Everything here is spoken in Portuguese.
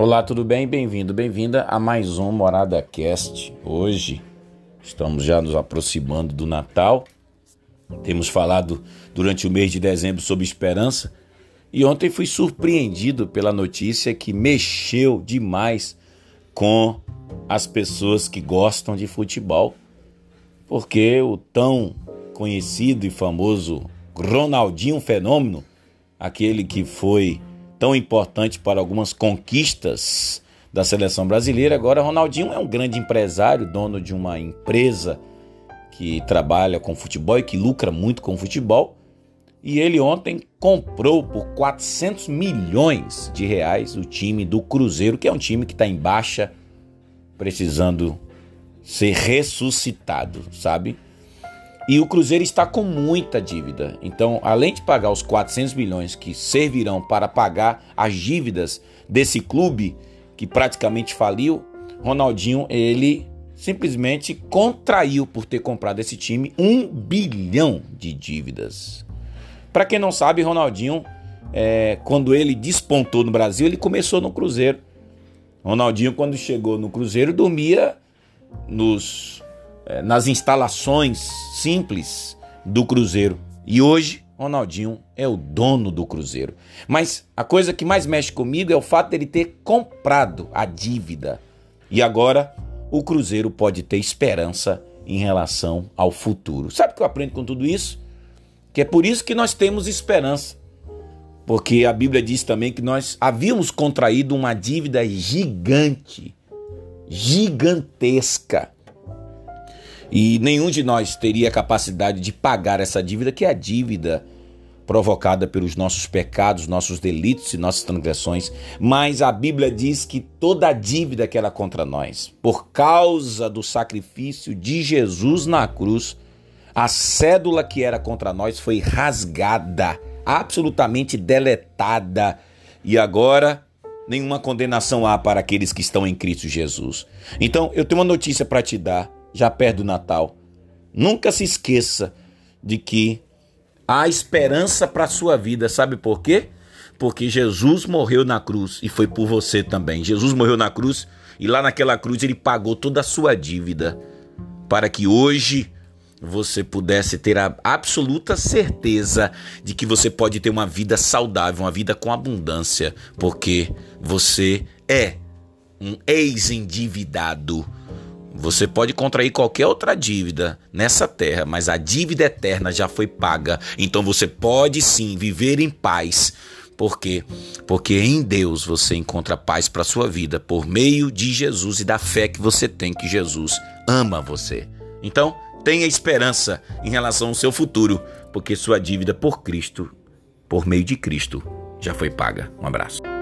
Olá, tudo bem? Bem-vindo, bem-vinda a mais um Morada Cast. Hoje estamos já nos aproximando do Natal. Temos falado durante o mês de dezembro sobre esperança e ontem fui surpreendido pela notícia que mexeu demais com as pessoas que gostam de futebol, porque o tão conhecido e famoso Ronaldinho Fenômeno, aquele que foi tão importante para algumas conquistas da seleção brasileira. Agora, Ronaldinho é um grande empresário, dono de uma empresa que trabalha com futebol e que lucra muito com futebol. E ele ontem comprou por 400 milhões de reais o time do Cruzeiro, que é um time que está em baixa, precisando ser ressuscitado, sabe? E o Cruzeiro está com muita dívida. Então, além de pagar os 400 milhões que servirão para pagar as dívidas desse clube que praticamente faliu, Ronaldinho, ele simplesmente contraiu por ter comprado esse time um bilhão de dívidas. Para quem não sabe, Ronaldinho, é, quando ele despontou no Brasil, ele começou no Cruzeiro. Ronaldinho, quando chegou no Cruzeiro, dormia nos nas instalações simples do Cruzeiro. E hoje, Ronaldinho é o dono do Cruzeiro. Mas a coisa que mais mexe comigo é o fato dele ter comprado a dívida. E agora o Cruzeiro pode ter esperança em relação ao futuro. Sabe o que eu aprendo com tudo isso? Que é por isso que nós temos esperança. Porque a Bíblia diz também que nós havíamos contraído uma dívida gigante, gigantesca. E nenhum de nós teria capacidade de pagar essa dívida, que é a dívida provocada pelos nossos pecados, nossos delitos e nossas transgressões. Mas a Bíblia diz que toda a dívida que era contra nós, por causa do sacrifício de Jesus na cruz, a cédula que era contra nós foi rasgada, absolutamente deletada. E agora nenhuma condenação há para aqueles que estão em Cristo Jesus. Então, eu tenho uma notícia para te dar já perto do Natal. Nunca se esqueça de que há esperança para a sua vida. Sabe por quê? Porque Jesus morreu na cruz e foi por você também. Jesus morreu na cruz e lá naquela cruz ele pagou toda a sua dívida para que hoje você pudesse ter a absoluta certeza de que você pode ter uma vida saudável, uma vida com abundância, porque você é um ex-endividado você pode contrair qualquer outra dívida nessa terra, mas a dívida eterna já foi paga. Então você pode sim viver em paz. Por quê? Porque em Deus você encontra paz para sua vida por meio de Jesus e da fé que você tem que Jesus ama você. Então, tenha esperança em relação ao seu futuro, porque sua dívida por Cristo, por meio de Cristo, já foi paga. Um abraço.